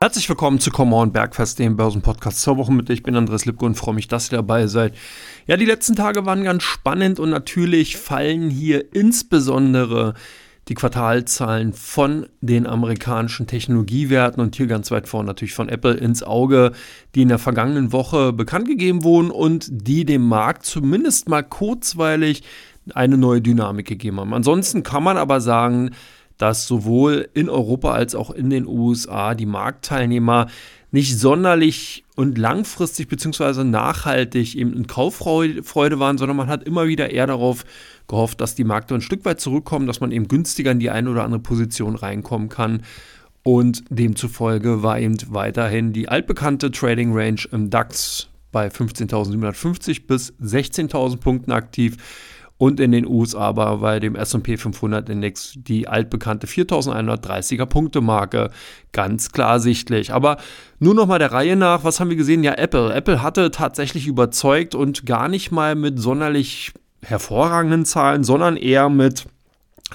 Herzlich willkommen zu Come On Bergfest, dem Börsenpodcast zur Woche mit. Ich bin Andreas Lipko und freue mich, dass ihr dabei seid. Ja, die letzten Tage waren ganz spannend und natürlich fallen hier insbesondere die Quartalzahlen von den amerikanischen Technologiewerten und hier ganz weit vorne natürlich von Apple ins Auge, die in der vergangenen Woche bekannt gegeben wurden und die dem Markt zumindest mal kurzweilig eine neue Dynamik gegeben haben. Ansonsten kann man aber sagen, dass sowohl in Europa als auch in den USA die Marktteilnehmer nicht sonderlich und langfristig bzw. nachhaltig eben in Kauffreude waren, sondern man hat immer wieder eher darauf gehofft, dass die Märkte ein Stück weit zurückkommen, dass man eben günstiger in die eine oder andere Position reinkommen kann. Und demzufolge war eben weiterhin die altbekannte Trading Range im DAX bei 15.750 bis 16.000 Punkten aktiv und in den USA war bei dem S&P 500 Index die altbekannte 4130er Punkte Marke ganz klar sichtlich. Aber nur noch mal der Reihe nach, was haben wir gesehen? Ja, Apple. Apple hatte tatsächlich überzeugt und gar nicht mal mit sonderlich hervorragenden Zahlen, sondern eher mit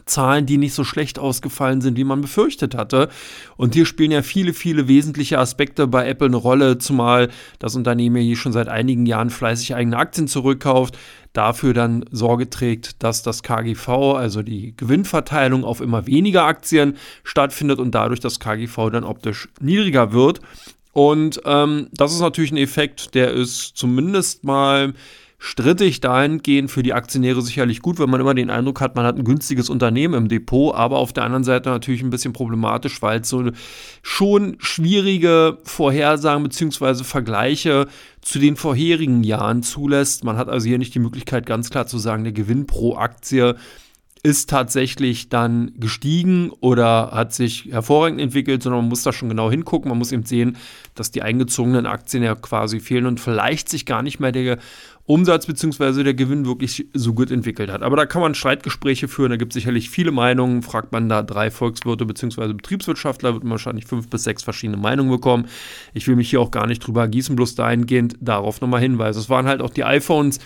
Zahlen, die nicht so schlecht ausgefallen sind, wie man befürchtet hatte. Und hier spielen ja viele, viele wesentliche Aspekte bei Apple eine Rolle, zumal das Unternehmen hier schon seit einigen Jahren fleißig eigene Aktien zurückkauft, dafür dann Sorge trägt, dass das KGV, also die Gewinnverteilung auf immer weniger Aktien stattfindet und dadurch das KGV dann optisch niedriger wird. Und ähm, das ist natürlich ein Effekt, der ist zumindest mal strittig dahingehend für die Aktionäre sicherlich gut, wenn man immer den Eindruck hat, man hat ein günstiges Unternehmen im Depot, aber auf der anderen Seite natürlich ein bisschen problematisch, weil es so schon schwierige Vorhersagen bzw. Vergleiche zu den vorherigen Jahren zulässt. Man hat also hier nicht die Möglichkeit, ganz klar zu sagen, der Gewinn pro Aktie ist tatsächlich dann gestiegen oder hat sich hervorragend entwickelt, sondern man muss da schon genau hingucken. Man muss eben sehen, dass die eingezogenen Aktien ja quasi fehlen und vielleicht sich gar nicht mehr der Umsatz bzw. der Gewinn wirklich so gut entwickelt hat. Aber da kann man Streitgespräche führen, da gibt es sicherlich viele Meinungen. Fragt man da drei Volkswirte bzw. Betriebswirtschaftler, wird man wahrscheinlich fünf bis sechs verschiedene Meinungen bekommen. Ich will mich hier auch gar nicht drüber gießen, bloß dahingehend darauf nochmal hinweisen. Es waren halt auch die iPhones,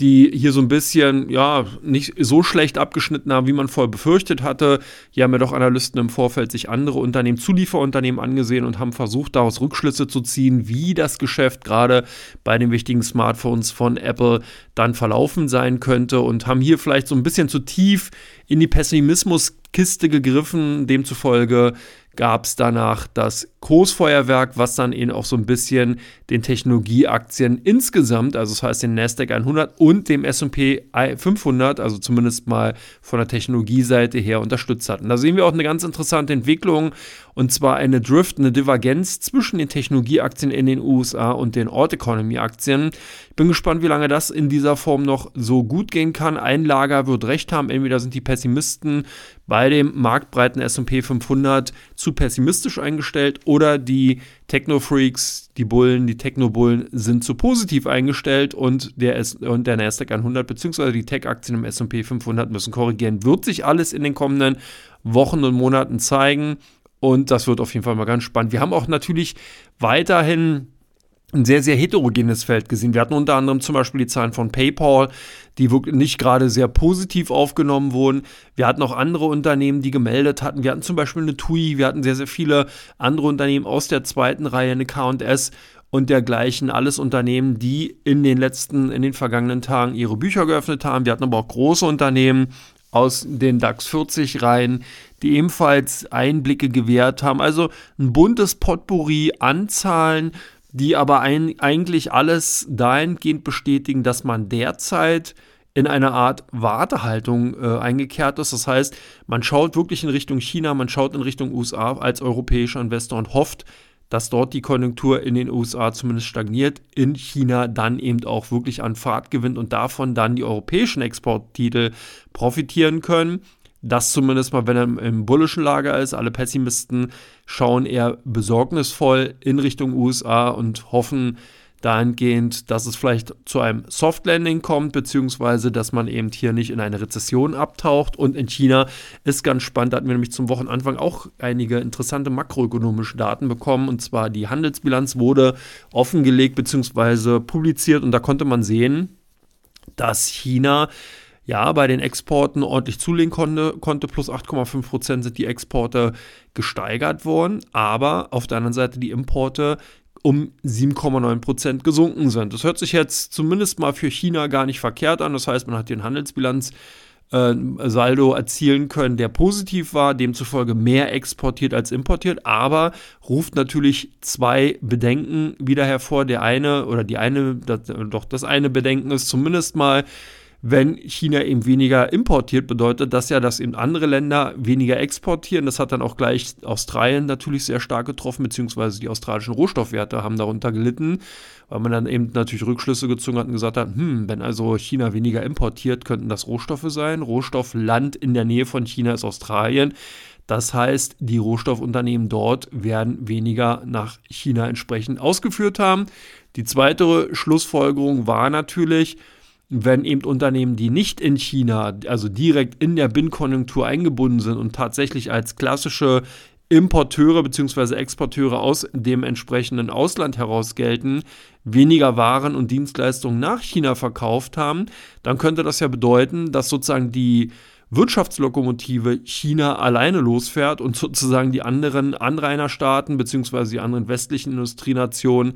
die hier so ein bisschen, ja, nicht so schlecht abgeschnitten haben, wie man vorher befürchtet hatte. Hier haben ja doch Analysten im Vorfeld sich andere Unternehmen, Zulieferunternehmen angesehen und haben versucht, daraus Rückschlüsse zu ziehen, wie das Geschäft gerade bei den wichtigen Smartphones von Apple dann verlaufen sein könnte und haben hier vielleicht so ein bisschen zu tief in die Pessimismuskiste gegriffen. Demzufolge gab es danach das Großfeuerwerk, was dann eben auch so ein bisschen den Technologieaktien insgesamt, also das heißt den Nasdaq 100 und dem S&P 500, also zumindest mal von der Technologieseite her unterstützt hat. Und da sehen wir auch eine ganz interessante Entwicklung und zwar eine Drift, eine Divergenz zwischen den Technologieaktien in den USA und den Ort Economy Aktien. Bin gespannt, wie lange das in dieser Form noch so gut gehen kann. Ein Lager wird recht haben, entweder sind die Pessimisten bei dem marktbreiten S&P 500 zu pessimistisch eingestellt oder die Techno-Freaks, die Bullen, die Techno-Bullen sind zu positiv eingestellt und der, S und der Nasdaq 100 bzw. die Tech-Aktien im S&P 500 müssen korrigieren. Wird sich alles in den kommenden Wochen und Monaten zeigen und das wird auf jeden Fall mal ganz spannend. Wir haben auch natürlich weiterhin ein sehr, sehr heterogenes Feld gesehen. Wir hatten unter anderem zum Beispiel die Zahlen von PayPal, die nicht gerade sehr positiv aufgenommen wurden. Wir hatten auch andere Unternehmen, die gemeldet hatten. Wir hatten zum Beispiel eine TUI, wir hatten sehr, sehr viele andere Unternehmen aus der zweiten Reihe, eine KS und dergleichen. Alles Unternehmen, die in den letzten, in den vergangenen Tagen ihre Bücher geöffnet haben. Wir hatten aber auch große Unternehmen aus den DAX 40 Reihen, die ebenfalls Einblicke gewährt haben. Also ein buntes Potpourri an Zahlen die aber ein, eigentlich alles dahingehend bestätigen, dass man derzeit in einer Art Wartehaltung äh, eingekehrt ist. Das heißt, man schaut wirklich in Richtung China, man schaut in Richtung USA als europäischer Investor und hofft, dass dort die Konjunktur in den USA zumindest stagniert, in China dann eben auch wirklich an Fahrt gewinnt und davon dann die europäischen Exporttitel profitieren können. Das zumindest mal, wenn er im bullischen Lager ist. Alle Pessimisten schauen eher besorgnisvoll in Richtung USA und hoffen dahingehend, dass es vielleicht zu einem Soft Landing kommt, beziehungsweise dass man eben hier nicht in eine Rezession abtaucht. Und in China ist ganz spannend, da hatten wir nämlich zum Wochenanfang auch einige interessante makroökonomische Daten bekommen. Und zwar die Handelsbilanz wurde offengelegt, beziehungsweise publiziert. Und da konnte man sehen, dass China ja, bei den Exporten ordentlich zulegen konnte, konnte plus 8,5 Prozent sind die Exporte gesteigert worden, aber auf der anderen Seite die Importe um 7,9 Prozent gesunken sind. Das hört sich jetzt zumindest mal für China gar nicht verkehrt an. Das heißt, man hat den Handelsbilanz äh, Saldo erzielen können, der positiv war, demzufolge mehr exportiert als importiert, aber ruft natürlich zwei Bedenken wieder hervor. Der eine oder die eine, das, doch das eine Bedenken ist zumindest mal, wenn China eben weniger importiert, bedeutet das ja, dass eben andere Länder weniger exportieren. Das hat dann auch gleich Australien natürlich sehr stark getroffen, beziehungsweise die australischen Rohstoffwerte haben darunter gelitten, weil man dann eben natürlich Rückschlüsse gezogen hat und gesagt hat, hm, wenn also China weniger importiert, könnten das Rohstoffe sein. Rohstoffland in der Nähe von China ist Australien. Das heißt, die Rohstoffunternehmen dort werden weniger nach China entsprechend ausgeführt haben. Die zweite Schlussfolgerung war natürlich, wenn eben Unternehmen, die nicht in China, also direkt in der Binnenkonjunktur eingebunden sind und tatsächlich als klassische Importeure bzw. Exporteure aus dem entsprechenden Ausland heraus gelten, weniger Waren und Dienstleistungen nach China verkauft haben, dann könnte das ja bedeuten, dass sozusagen die Wirtschaftslokomotive China alleine losfährt und sozusagen die anderen Anrainerstaaten bzw. die anderen westlichen Industrienationen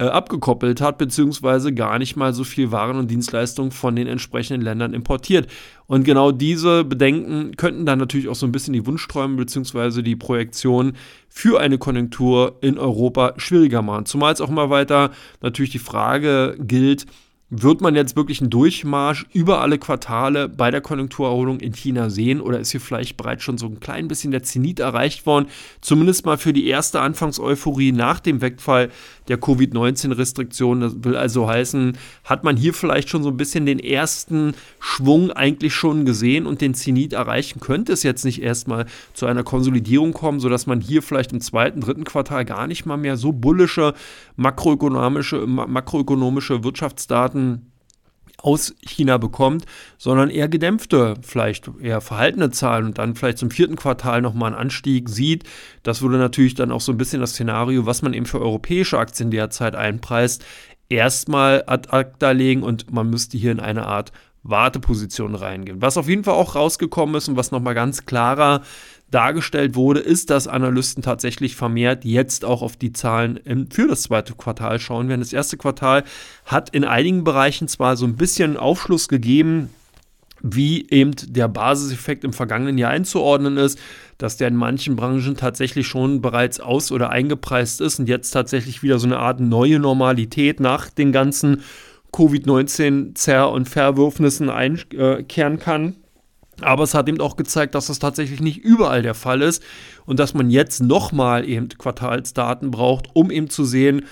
äh, abgekoppelt hat, beziehungsweise gar nicht mal so viel Waren und Dienstleistungen von den entsprechenden Ländern importiert. Und genau diese Bedenken könnten dann natürlich auch so ein bisschen die Wunschträume beziehungsweise die Projektion für eine Konjunktur in Europa schwieriger machen. Zumal es auch mal weiter natürlich die Frage gilt, wird man jetzt wirklich einen Durchmarsch über alle Quartale bei der Konjunkturerholung in China sehen oder ist hier vielleicht bereits schon so ein klein bisschen der Zenit erreicht worden? Zumindest mal für die erste Anfangseuphorie nach dem Wegfall der Covid-19-Restriktionen. Das will also heißen, hat man hier vielleicht schon so ein bisschen den ersten Schwung eigentlich schon gesehen und den Zenit erreichen? Könnte es jetzt nicht erstmal zu einer Konsolidierung kommen, sodass man hier vielleicht im zweiten, dritten Quartal gar nicht mal mehr so bullische makroökonomische, makroökonomische Wirtschaftsdaten Daten aus China bekommt, sondern eher gedämpfte, vielleicht eher verhaltene Zahlen und dann vielleicht zum vierten Quartal nochmal einen Anstieg sieht. Das würde natürlich dann auch so ein bisschen das Szenario, was man eben für europäische Aktien derzeit einpreist, erstmal ad acta legen und man müsste hier in eine Art Warteposition reingehen. Was auf jeden Fall auch rausgekommen ist und was nochmal ganz klarer dargestellt wurde, ist, dass Analysten tatsächlich vermehrt jetzt auch auf die Zahlen für das zweite Quartal schauen werden. Das erste Quartal hat in einigen Bereichen zwar so ein bisschen Aufschluss gegeben, wie eben der Basiseffekt im vergangenen Jahr einzuordnen ist, dass der in manchen Branchen tatsächlich schon bereits aus- oder eingepreist ist und jetzt tatsächlich wieder so eine Art neue Normalität nach den ganzen Covid-19-Zer- und Verwürfnissen einkehren kann. Aber es hat eben auch gezeigt, dass das tatsächlich nicht überall der Fall ist und dass man jetzt nochmal eben Quartalsdaten braucht, um eben zu sehen,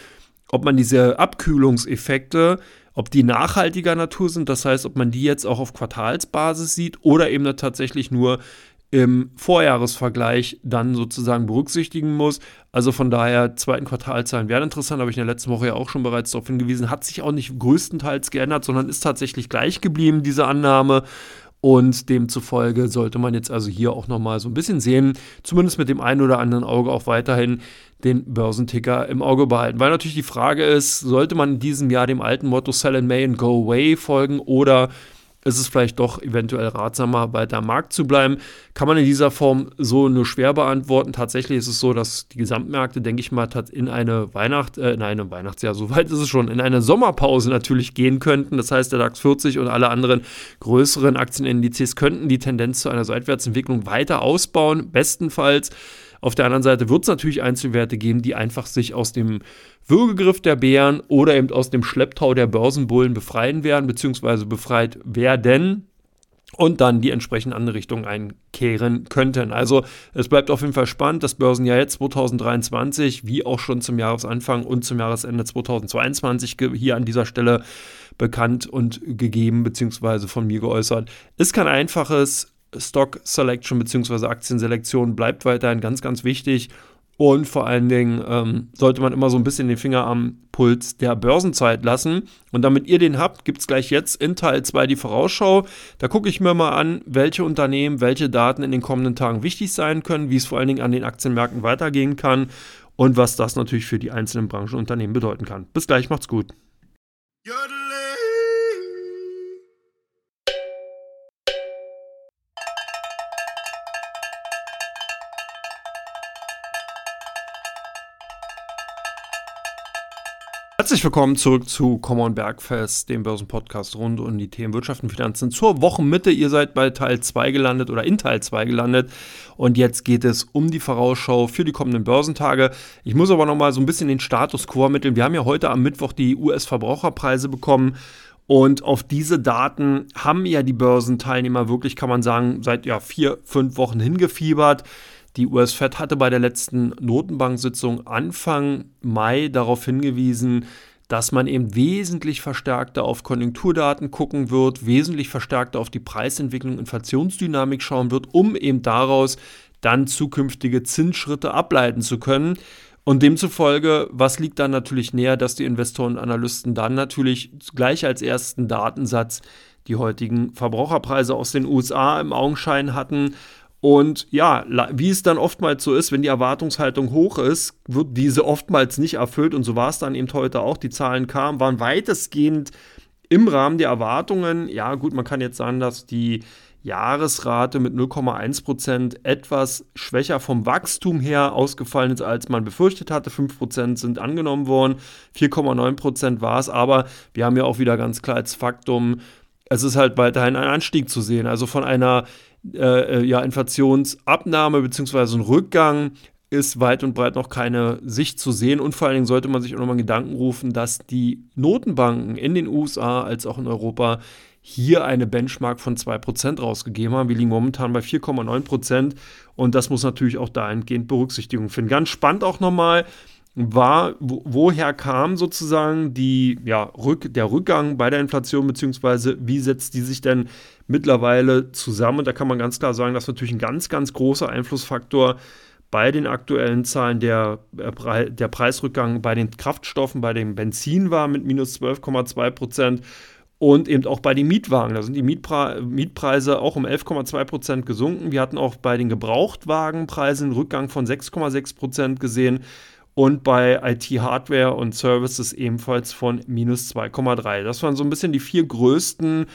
ob man diese Abkühlungseffekte, ob die nachhaltiger Natur sind, das heißt, ob man die jetzt auch auf Quartalsbasis sieht oder eben tatsächlich nur im Vorjahresvergleich dann sozusagen berücksichtigen muss. Also von daher, zweiten Quartalzahlen wären interessant, habe ich in der letzten Woche ja auch schon bereits darauf hingewiesen, hat sich auch nicht größtenteils geändert, sondern ist tatsächlich gleich geblieben, diese Annahme. Und demzufolge sollte man jetzt also hier auch nochmal so ein bisschen sehen, zumindest mit dem einen oder anderen Auge auch weiterhin den Börsenticker im Auge behalten. Weil natürlich die Frage ist, sollte man in diesem Jahr dem alten Motto Sell in May and Go Away folgen oder ist es vielleicht doch eventuell ratsamer, weiter am Markt zu bleiben. Kann man in dieser Form so nur schwer beantworten. Tatsächlich ist es so, dass die Gesamtmärkte, denke ich mal, in eine Weihnacht, äh, in eine Weihnachtsjahr, soweit ist es schon, in eine Sommerpause natürlich gehen könnten. Das heißt, der DAX 40 und alle anderen größeren Aktienindizes könnten die Tendenz zu einer Seitwärtsentwicklung weiter ausbauen, bestenfalls. Auf der anderen Seite wird es natürlich Einzelwerte geben, die einfach sich aus dem Würgegriff der Bären oder eben aus dem Schlepptau der Börsenbullen befreien werden, beziehungsweise befreit werden und dann die entsprechend andere Richtung einkehren könnten. Also es bleibt auf jeden Fall spannend. Das Börsenjahr jetzt 2023, wie auch schon zum Jahresanfang und zum Jahresende 2022 hier an dieser Stelle bekannt und gegeben, beziehungsweise von mir geäußert, ist kein einfaches Stock Selection bzw. Aktienselektion bleibt weiterhin ganz, ganz wichtig. Und vor allen Dingen ähm, sollte man immer so ein bisschen den Finger am Puls der Börsenzeit lassen. Und damit ihr den habt, gibt es gleich jetzt in Teil 2 die Vorausschau. Da gucke ich mir mal an, welche Unternehmen, welche Daten in den kommenden Tagen wichtig sein können, wie es vor allen Dingen an den Aktienmärkten weitergehen kann und was das natürlich für die einzelnen Branchenunternehmen bedeuten kann. Bis gleich, macht's gut. Herzlich willkommen zurück zu Common Bergfest, dem Börsenpodcast rund um die Themen Wirtschaft und Finanzen zur Wochenmitte. Ihr seid bei Teil 2 gelandet oder in Teil 2 gelandet und jetzt geht es um die Vorausschau für die kommenden Börsentage. Ich muss aber noch mal so ein bisschen den Status quo ermitteln. Wir haben ja heute am Mittwoch die US-Verbraucherpreise bekommen. Und auf diese Daten haben ja die Börsenteilnehmer wirklich, kann man sagen, seit ja, vier, fünf Wochen hingefiebert. Die US-Fed hatte bei der letzten Notenbank-Sitzung Anfang Mai darauf hingewiesen, dass man eben wesentlich verstärkter auf Konjunkturdaten gucken wird, wesentlich verstärkter auf die Preisentwicklung, Inflationsdynamik schauen wird, um eben daraus dann zukünftige Zinsschritte ableiten zu können. Und demzufolge, was liegt dann natürlich näher, dass die Investoren und Analysten dann natürlich gleich als ersten Datensatz die heutigen Verbraucherpreise aus den USA im Augenschein hatten und ja, wie es dann oftmals so ist, wenn die Erwartungshaltung hoch ist, wird diese oftmals nicht erfüllt. Und so war es dann eben heute auch. Die Zahlen kamen, waren weitestgehend im Rahmen der Erwartungen. Ja, gut, man kann jetzt sagen, dass die Jahresrate mit 0,1 Prozent etwas schwächer vom Wachstum her ausgefallen ist, als man befürchtet hatte. 5 Prozent sind angenommen worden, 4,9 Prozent war es. Aber wir haben ja auch wieder ganz klar als Faktum, es ist halt weiterhin ein Anstieg zu sehen. Also von einer äh, äh, ja, Inflationsabnahme bzw. ein Rückgang ist weit und breit noch keine Sicht zu sehen. Und vor allen Dingen sollte man sich auch nochmal Gedanken rufen, dass die Notenbanken in den USA als auch in Europa hier eine Benchmark von 2% rausgegeben haben. Wir liegen momentan bei 4,9% und das muss natürlich auch dahingehend Berücksichtigung finden. Ganz spannend auch nochmal war, wo, woher kam sozusagen die, ja, Rück, der Rückgang bei der Inflation, beziehungsweise wie setzt die sich denn mittlerweile zusammen. Und da kann man ganz klar sagen, dass natürlich ein ganz, ganz großer Einflussfaktor bei den aktuellen Zahlen der, äh, der Preisrückgang bei den Kraftstoffen, bei dem Benzin war mit minus 12,2 Prozent und eben auch bei den Mietwagen. Da sind die Mietpre Mietpreise auch um 11,2 Prozent gesunken. Wir hatten auch bei den Gebrauchtwagenpreisen einen Rückgang von 6,6 Prozent gesehen und bei IT-Hardware und Services ebenfalls von minus 2,3. Das waren so ein bisschen die vier größten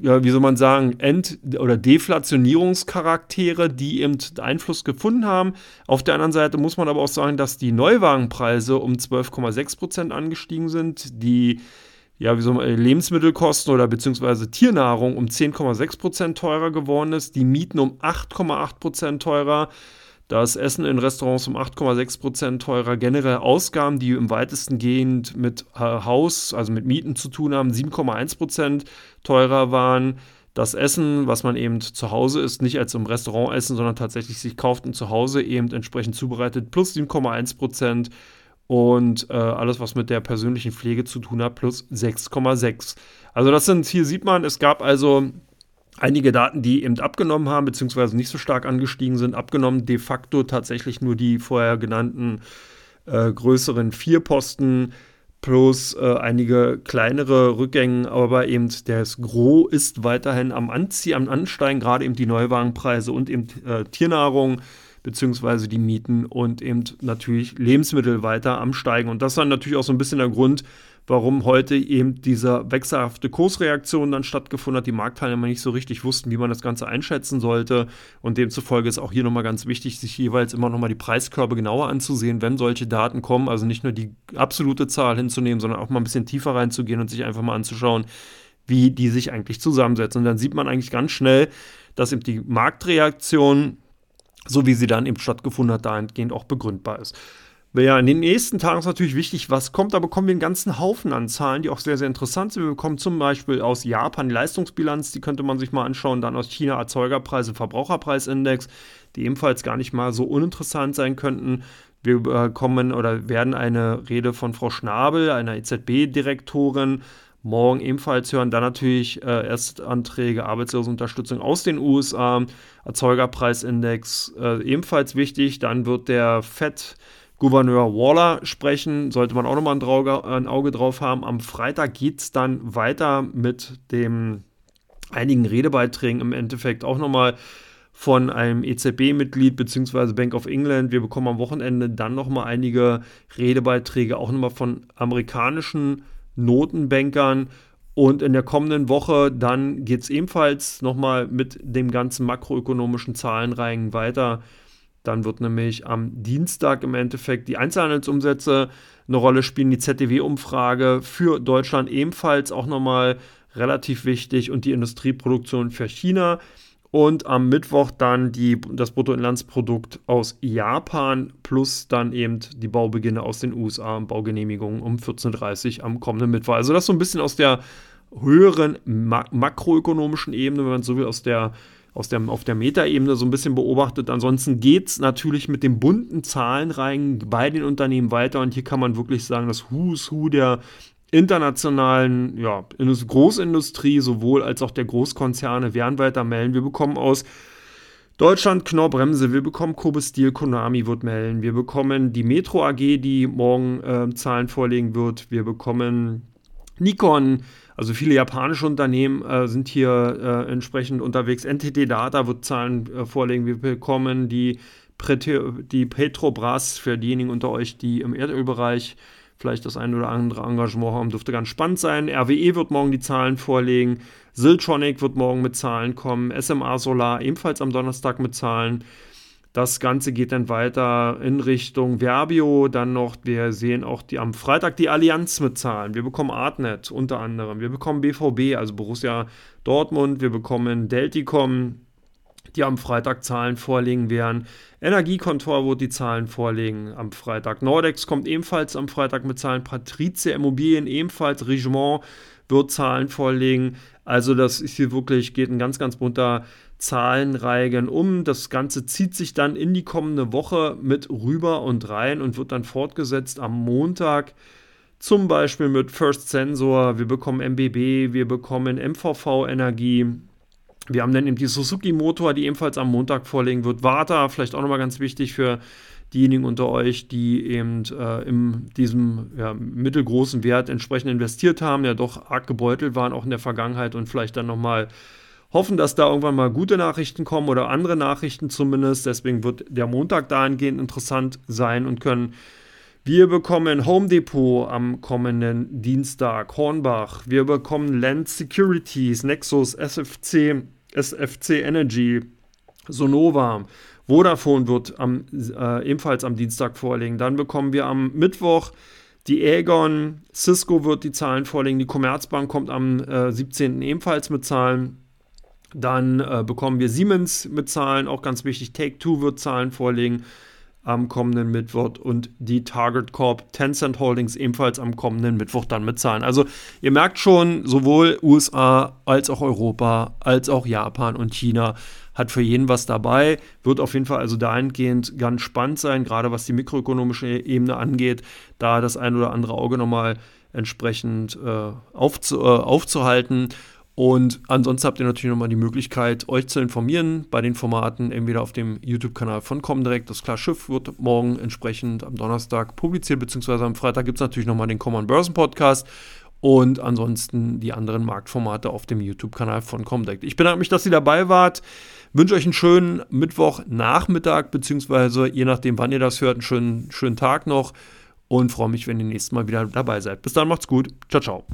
ja, wie soll man sagen, Ent- oder Deflationierungscharaktere, die eben Einfluss gefunden haben. Auf der anderen Seite muss man aber auch sagen, dass die Neuwagenpreise um 12,6 Prozent angestiegen sind, die ja, wie man, Lebensmittelkosten oder beziehungsweise Tiernahrung um 10,6 Prozent teurer geworden ist, die Mieten um 8,8 Prozent teurer das Essen in Restaurants um 8,6 Prozent teurer. Generell Ausgaben, die im weitesten gehend mit äh, Haus, also mit Mieten zu tun haben, 7,1 Prozent teurer waren. Das Essen, was man eben zu Hause isst, nicht als im Restaurant essen, sondern tatsächlich sich kauft und zu Hause eben entsprechend zubereitet, plus 7,1 Prozent. Und äh, alles, was mit der persönlichen Pflege zu tun hat, plus 6,6. Also das sind, hier sieht man, es gab also einige Daten, die eben abgenommen haben, beziehungsweise nicht so stark angestiegen sind, abgenommen. De facto tatsächlich nur die vorher genannten äh, größeren vier Posten plus äh, einige kleinere Rückgänge, aber eben das Gros ist weiterhin am Anziehen, am Ansteigen, gerade eben die Neuwagenpreise und eben äh, Tiernahrung beziehungsweise die Mieten und eben natürlich Lebensmittel weiter am Steigen. Und das ist dann natürlich auch so ein bisschen der Grund, warum heute eben diese wechselhafte Kursreaktion dann stattgefunden hat, die Marktteilnehmer nicht so richtig wussten, wie man das Ganze einschätzen sollte. Und demzufolge ist auch hier nochmal ganz wichtig, sich jeweils immer nochmal die Preiskörbe genauer anzusehen, wenn solche Daten kommen. Also nicht nur die absolute Zahl hinzunehmen, sondern auch mal ein bisschen tiefer reinzugehen und sich einfach mal anzuschauen, wie die sich eigentlich zusammensetzen. Und dann sieht man eigentlich ganz schnell, dass eben die Marktreaktion, so wie sie dann eben stattgefunden hat, dahingehend auch begründbar ist. Ja, in den nächsten Tagen ist natürlich wichtig, was kommt. Da bekommen wir einen ganzen Haufen an Zahlen, die auch sehr, sehr interessant sind. Wir bekommen zum Beispiel aus Japan die Leistungsbilanz, die könnte man sich mal anschauen. Dann aus China Erzeugerpreise, Verbraucherpreisindex, die ebenfalls gar nicht mal so uninteressant sein könnten. Wir bekommen oder werden eine Rede von Frau Schnabel, einer EZB-Direktorin, morgen ebenfalls hören. Dann natürlich äh, Erstanträge, Arbeitslosenunterstützung aus den USA, Erzeugerpreisindex äh, ebenfalls wichtig. Dann wird der FED Gouverneur Waller sprechen. Sollte man auch nochmal ein, ein Auge drauf haben. Am Freitag geht es dann weiter mit dem einigen Redebeiträgen im Endeffekt auch nochmal von einem EZB-Mitglied bzw. Bank of England. Wir bekommen am Wochenende dann nochmal einige Redebeiträge, auch nochmal von amerikanischen Notenbankern. Und in der kommenden Woche dann geht es ebenfalls nochmal mit dem ganzen makroökonomischen Zahlenreihen weiter Dann wird nämlich am Dienstag im Endeffekt die Einzelhandelsumsätze eine Rolle spielen, die ZDW-Umfrage für Deutschland ebenfalls auch nochmal relativ wichtig und die Industrieproduktion für China. Und am Mittwoch dann die, das Bruttoinlandsprodukt aus Japan plus dann eben die Baubeginne aus den USA und Baugenehmigungen um 14.30 Uhr am kommenden Mittwoch. Also das so ein bisschen aus der höheren ma makroökonomischen Ebene, wenn man so will, aus der, aus der, auf der Metaebene so ein bisschen beobachtet. Ansonsten geht es natürlich mit den bunten Zahlen rein bei den Unternehmen weiter und hier kann man wirklich sagen, das Who's Who der internationalen ja, Großindustrie sowohl als auch der Großkonzerne werden weiter melden. Wir bekommen aus Deutschland Knorr-Bremse, wir bekommen Kobe Steel, Konami wird melden, wir bekommen die Metro AG, die morgen äh, Zahlen vorlegen wird, wir bekommen Nikon, also viele japanische Unternehmen äh, sind hier äh, entsprechend unterwegs. NTT Data wird Zahlen äh, vorlegen, wir bekommen die, die Petrobras für diejenigen unter euch, die im Erdölbereich vielleicht das ein oder andere Engagement haben, dürfte ganz spannend sein. RWE wird morgen die Zahlen vorlegen. Siltronic wird morgen mit Zahlen kommen. SMA Solar ebenfalls am Donnerstag mit Zahlen. Das Ganze geht dann weiter in Richtung Verbio. Dann noch, wir sehen auch die, am Freitag die Allianz mit Zahlen. Wir bekommen Artnet unter anderem. Wir bekommen BVB, also Borussia Dortmund. Wir bekommen Delticom, die am Freitag Zahlen vorlegen werden. Energiekontor wird die Zahlen vorlegen am Freitag. Nordex kommt ebenfalls am Freitag mit Zahlen. Patrizia Immobilien ebenfalls. Regiment wird Zahlen vorlegen. Also das ist hier wirklich, geht ein ganz, ganz bunter Zahlenreigen um. Das Ganze zieht sich dann in die kommende Woche mit rüber und rein und wird dann fortgesetzt am Montag. Zum Beispiel mit First Sensor, wir bekommen MBB, wir bekommen MVV Energie, wir haben dann eben die Suzuki Motor, die ebenfalls am Montag vorlegen wird. Warta, vielleicht auch nochmal ganz wichtig für diejenigen unter euch, die eben äh, in diesem ja, mittelgroßen Wert entsprechend investiert haben, ja doch arg gebeutelt waren, auch in der Vergangenheit und vielleicht dann nochmal hoffen, dass da irgendwann mal gute Nachrichten kommen oder andere Nachrichten zumindest. Deswegen wird der Montag dahingehend interessant sein und können wir bekommen Home Depot am kommenden Dienstag, Hornbach. Wir bekommen Land Securities, Nexus, SFC, SFC Energy, Sonova. Vodafone wird am, äh, ebenfalls am Dienstag vorlegen. Dann bekommen wir am Mittwoch die Aegon, Cisco wird die Zahlen vorlegen, die Commerzbank kommt am äh, 17. ebenfalls mit Zahlen. Dann äh, bekommen wir Siemens mit Zahlen, auch ganz wichtig. Take Two wird Zahlen vorlegen am kommenden Mittwoch und die Target Corp Tencent Holdings ebenfalls am kommenden Mittwoch dann mitzahlen. Also ihr merkt schon, sowohl USA als auch Europa, als auch Japan und China hat für jeden was dabei. Wird auf jeden Fall also dahingehend ganz spannend sein, gerade was die mikroökonomische Ebene angeht, da das ein oder andere Auge nochmal entsprechend äh, aufzu, äh, aufzuhalten. Und ansonsten habt ihr natürlich nochmal die Möglichkeit, euch zu informieren bei den Formaten, entweder auf dem YouTube-Kanal von Comdirect. Das Klar Schiff wird morgen entsprechend am Donnerstag publiziert, beziehungsweise am Freitag gibt es natürlich nochmal den Common Börsen Podcast und ansonsten die anderen Marktformate auf dem YouTube-Kanal von Comdirect. Ich bedanke mich, dass ihr dabei wart. Wünsche euch einen schönen Mittwochnachmittag, beziehungsweise je nachdem, wann ihr das hört, einen schönen, schönen Tag noch und freue mich, wenn ihr nächstes Mal wieder dabei seid. Bis dann, macht's gut. Ciao, ciao.